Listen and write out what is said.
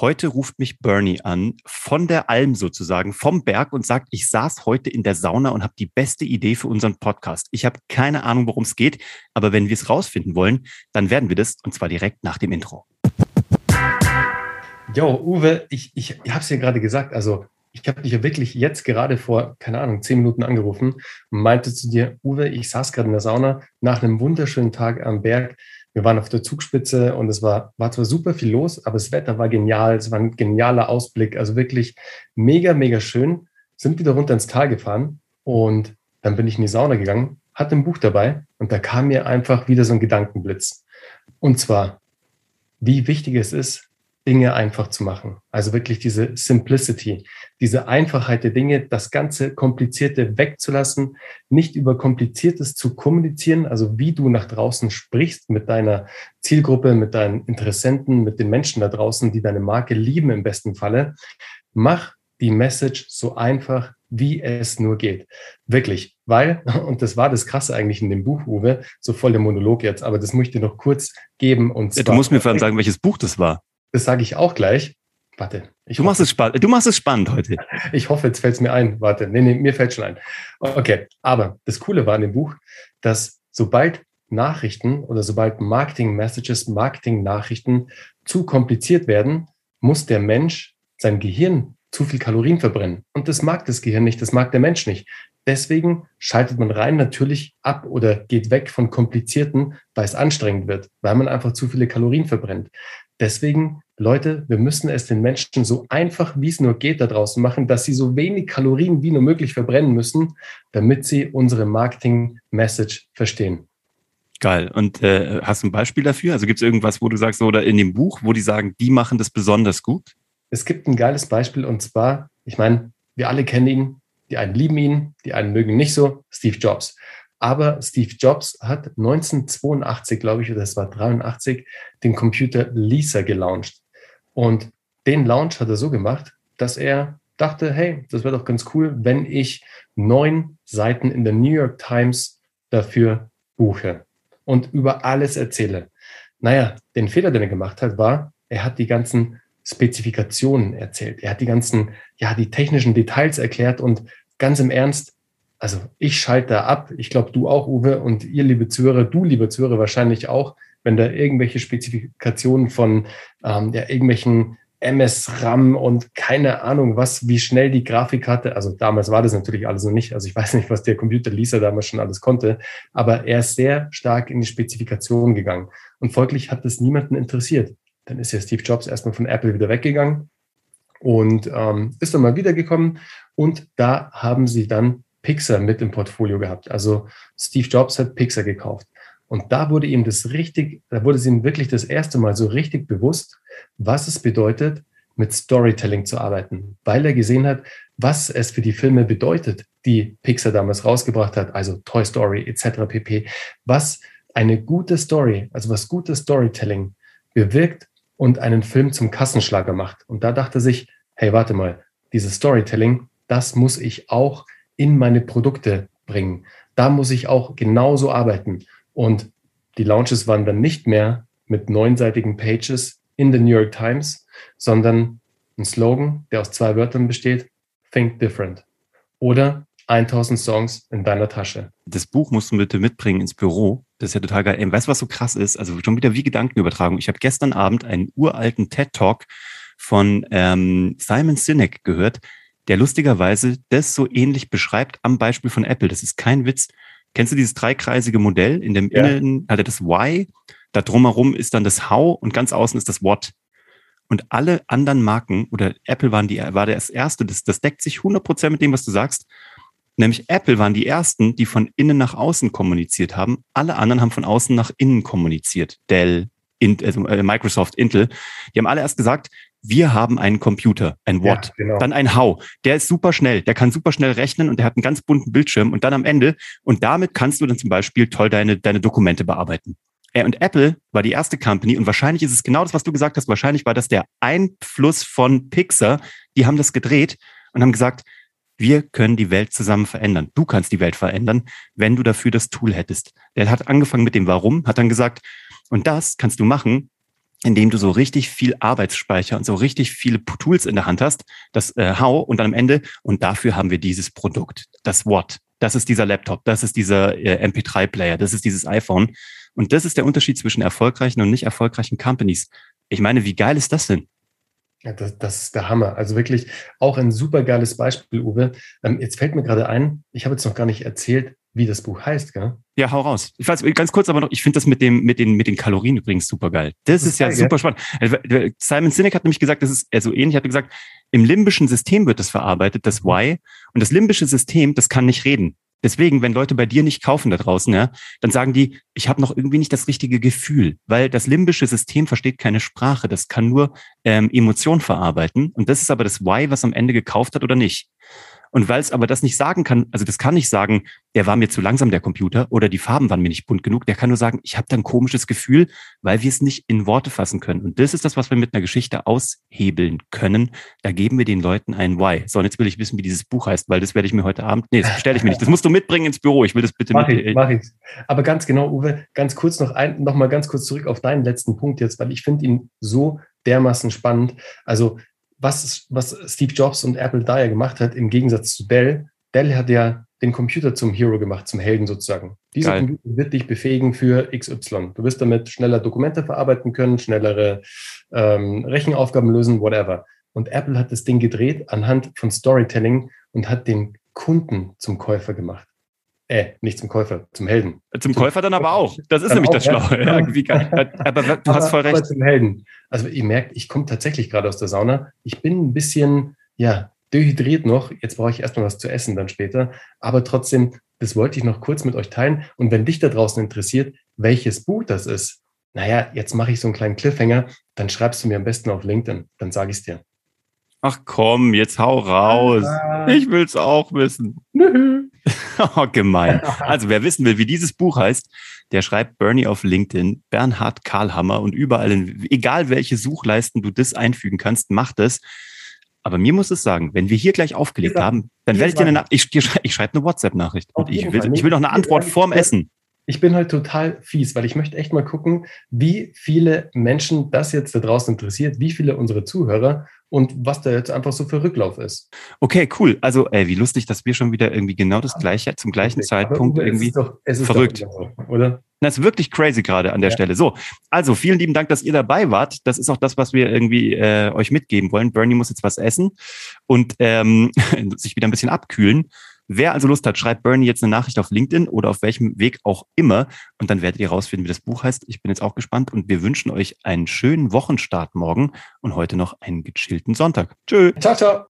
Heute ruft mich Bernie an, von der Alm sozusagen, vom Berg und sagt, ich saß heute in der Sauna und habe die beste Idee für unseren Podcast. Ich habe keine Ahnung, worum es geht, aber wenn wir es rausfinden wollen, dann werden wir das und zwar direkt nach dem Intro. Jo, Uwe, ich, ich, habe es ja gerade gesagt, also ich habe dich ja wirklich jetzt gerade vor, keine Ahnung, zehn Minuten angerufen und meinte zu dir, Uwe, ich saß gerade in der Sauna nach einem wunderschönen Tag am Berg wir waren auf der Zugspitze und es war, war zwar super viel los, aber das Wetter war genial. Es war ein genialer Ausblick. Also wirklich mega, mega schön. Sind wieder runter ins Tal gefahren und dann bin ich in die Sauna gegangen, hatte ein Buch dabei und da kam mir einfach wieder so ein Gedankenblitz. Und zwar, wie wichtig es ist, Dinge einfach zu machen. Also wirklich diese Simplicity, diese Einfachheit der Dinge, das ganze Komplizierte wegzulassen, nicht über Kompliziertes zu kommunizieren, also wie du nach draußen sprichst mit deiner Zielgruppe, mit deinen Interessenten, mit den Menschen da draußen, die deine Marke lieben im besten Falle. Mach die Message so einfach, wie es nur geht. Wirklich, weil, und das war das Krasse eigentlich in dem Buch, Uwe, so voll der Monolog jetzt, aber das möchte ich noch kurz geben. Und ja, du musst mir vor allem sagen, welches Buch das war. Das sage ich auch gleich. Warte. du, machst es spannend. du machst es spannend heute. Ich hoffe, jetzt fällt es mir ein. Warte. Nee, nee, mir fällt schon ein. Okay. Aber das Coole war in dem Buch, dass sobald Nachrichten oder sobald Marketing-Messages, Marketing-Nachrichten zu kompliziert werden, muss der Mensch sein Gehirn zu viel Kalorien verbrennen. Und das mag das Gehirn nicht, das mag der Mensch nicht. Deswegen schaltet man rein natürlich ab oder geht weg von komplizierten, weil es anstrengend wird, weil man einfach zu viele Kalorien verbrennt. Deswegen, Leute, wir müssen es den Menschen so einfach, wie es nur geht, da draußen machen, dass sie so wenig Kalorien wie nur möglich verbrennen müssen, damit sie unsere Marketing-Message verstehen. Geil. Und äh, hast du ein Beispiel dafür? Also gibt es irgendwas, wo du sagst, oder in dem Buch, wo die sagen, die machen das besonders gut? Es gibt ein geiles Beispiel und zwar, ich meine, wir alle kennen ihn, die einen lieben ihn, die einen mögen ihn nicht so, Steve Jobs. Aber Steve Jobs hat 1982, glaube ich, oder es war 83, den Computer Lisa gelauncht. Und den Launch hat er so gemacht, dass er dachte, hey, das wäre doch ganz cool, wenn ich neun Seiten in der New York Times dafür buche und über alles erzähle. Naja, den Fehler, den er gemacht hat, war, er hat die ganzen Spezifikationen erzählt. Er hat die ganzen, ja, die technischen Details erklärt und ganz im Ernst, also ich schalte da ab. Ich glaube, du auch, Uwe, und ihr, liebe Zuhörer, du, liebe Zuhörer, wahrscheinlich auch, wenn da irgendwelche Spezifikationen von ähm, ja, irgendwelchen MS-RAM und keine Ahnung was, wie schnell die Grafik hatte. Also damals war das natürlich alles noch nicht. Also ich weiß nicht, was der Computer Lisa damals schon alles konnte, aber er ist sehr stark in die Spezifikation gegangen. Und folglich hat das niemanden interessiert. Dann ist ja Steve Jobs erstmal von Apple wieder weggegangen und ähm, ist dann mal wiedergekommen. Und da haben sie dann Pixar mit im Portfolio gehabt. Also Steve Jobs hat Pixar gekauft. Und da wurde ihm das richtig, da wurde es ihm wirklich das erste Mal so richtig bewusst, was es bedeutet, mit Storytelling zu arbeiten, weil er gesehen hat, was es für die Filme bedeutet, die Pixar damals rausgebracht hat, also Toy Story etc. pp. Was eine gute Story, also was gutes Storytelling bewirkt und einen Film zum Kassenschlager macht. Und da dachte sich, hey, warte mal, dieses Storytelling, das muss ich auch in meine Produkte bringen. Da muss ich auch genauso arbeiten. Und die Launches waren dann nicht mehr mit neunseitigen Pages in der New York Times, sondern ein Slogan, der aus zwei Wörtern besteht, Think Different. Oder 1000 Songs in deiner Tasche. Das Buch musst du bitte mitbringen ins Büro. Das ist ja total geil. Weißt du, was so krass ist? Also schon wieder wie Gedankenübertragung. Ich habe gestern Abend einen uralten TED-Talk von ähm, Simon Sinek gehört, der lustigerweise das so ähnlich beschreibt am Beispiel von Apple. Das ist kein Witz. Kennst du dieses dreikreisige Modell? In dem ja. Innen hat er das Why, da drumherum ist dann das How und ganz außen ist das What. Und alle anderen Marken oder Apple waren die, war das erste, das, das deckt sich 100% mit dem, was du sagst. Nämlich Apple waren die ersten, die von innen nach außen kommuniziert haben. Alle anderen haben von außen nach innen kommuniziert. Dell, also, äh, Microsoft, Intel. Die haben alle erst gesagt, wir haben einen Computer, ein What, ja, genau. dann ein How. Der ist super schnell, der kann super schnell rechnen und der hat einen ganz bunten Bildschirm und dann am Ende und damit kannst du dann zum Beispiel toll deine, deine Dokumente bearbeiten. Er und Apple war die erste Company und wahrscheinlich ist es genau das, was du gesagt hast. Wahrscheinlich war das der Einfluss von Pixar. Die haben das gedreht und haben gesagt, wir können die Welt zusammen verändern. Du kannst die Welt verändern, wenn du dafür das Tool hättest. Der hat angefangen mit dem Warum, hat dann gesagt, und das kannst du machen, indem du so richtig viel Arbeitsspeicher und so richtig viele Tools in der Hand hast, das äh, How und dann am Ende, und dafür haben wir dieses Produkt, das What. Das ist dieser Laptop, das ist dieser äh, MP3-Player, das ist dieses iPhone. Und das ist der Unterschied zwischen erfolgreichen und nicht erfolgreichen Companies. Ich meine, wie geil ist das denn? Ja, das, das ist der Hammer. Also wirklich auch ein super geiles Beispiel, Uwe. Ähm, jetzt fällt mir gerade ein, ich habe jetzt noch gar nicht erzählt, wie das Buch heißt, gell? Ja, hau raus. Ich weiß, ganz kurz aber noch, ich finde das mit dem, mit den, mit den Kalorien übrigens super geil. Das, das ist, ist, ja geil, super spannend. Also, Simon Sinek hat nämlich gesagt, das ist eher so ähnlich, hat gesagt, im limbischen System wird das verarbeitet, das Why. Und das limbische System, das kann nicht reden. Deswegen, wenn Leute bei dir nicht kaufen da draußen, ja, dann sagen die, ich habe noch irgendwie nicht das richtige Gefühl, weil das limbische System versteht keine Sprache, das kann nur ähm, Emotion verarbeiten. Und das ist aber das Why, was am Ende gekauft hat oder nicht. Und weil es aber das nicht sagen kann, also das kann nicht sagen, der war mir zu langsam, der Computer, oder die Farben waren mir nicht bunt genug. Der kann nur sagen, ich habe da ein komisches Gefühl, weil wir es nicht in Worte fassen können. Und das ist das, was wir mit einer Geschichte aushebeln können. Da geben wir den Leuten ein Why. So, und jetzt will ich wissen, wie dieses Buch heißt, weil das werde ich mir heute Abend, nee, das stelle ich mir nicht. Das musst du mitbringen ins Büro. Ich will das bitte mach mit. Ich, mach ich. Aber ganz genau, Uwe, ganz kurz noch ein, noch mal ganz kurz zurück auf deinen letzten Punkt jetzt, weil ich finde ihn so dermaßen spannend. Also was, was Steve Jobs und Apple da ja gemacht hat, im Gegensatz zu Dell. Dell hat ja den Computer zum Hero gemacht, zum Helden sozusagen. Dieser Geil. Computer wird dich befähigen für XY. Du wirst damit schneller Dokumente verarbeiten können, schnellere ähm, Rechenaufgaben lösen, whatever. Und Apple hat das Ding gedreht anhand von Storytelling und hat den Kunden zum Käufer gemacht. Äh, nicht zum Käufer, zum Helden. Zum, Käufer dann aber auch. Das ist nämlich auch, das Schlaue. Ja. Ja, aber du aber, hast voll recht. Zum Helden. Also ihr merkt, ich komme tatsächlich gerade aus der Sauna. Ich bin ein bisschen, ja, dehydriert noch. Jetzt brauche ich erstmal was zu essen dann später. Aber trotzdem, das wollte ich noch kurz mit euch teilen. Und wenn dich da draußen interessiert, welches Buch das ist, naja, jetzt mache ich so einen kleinen Cliffhanger, dann schreibst du mir am besten auf LinkedIn. Dann sage ich es dir. Ach komm, jetzt hau raus. Ich will es auch wissen. oh, gemein. Also wer wissen will, wie dieses Buch heißt, der schreibt Bernie auf LinkedIn, Bernhard Karlhammer und überall, in, egal welche Suchleisten du das einfügen kannst, mach das. Aber mir muss es sagen, wenn wir hier gleich aufgelegt ja, haben, dann werde ich dir eine, ich, ich schreibe eine WhatsApp-Nachricht. Und ich will, ich will noch eine Antwort vorm Essen ich bin halt total fies, weil ich möchte echt mal gucken, wie viele Menschen das jetzt da draußen interessiert, wie viele unsere Zuhörer und was da jetzt einfach so für Rücklauf ist. Okay, cool. Also, ey, wie lustig, dass wir schon wieder irgendwie genau das gleiche zum gleichen Zeitpunkt Uwe, irgendwie es doch, es verrückt. Doch, oder? Das ist wirklich crazy gerade an der ja. Stelle. So, also vielen lieben Dank, dass ihr dabei wart. Das ist auch das, was wir irgendwie äh, euch mitgeben wollen. Bernie muss jetzt was essen und ähm, sich wieder ein bisschen abkühlen. Wer also Lust hat, schreibt Bernie jetzt eine Nachricht auf LinkedIn oder auf welchem Weg auch immer und dann werdet ihr rausfinden, wie das Buch heißt. Ich bin jetzt auch gespannt und wir wünschen euch einen schönen Wochenstart morgen und heute noch einen gechillten Sonntag. Tschö. Ciao, ciao.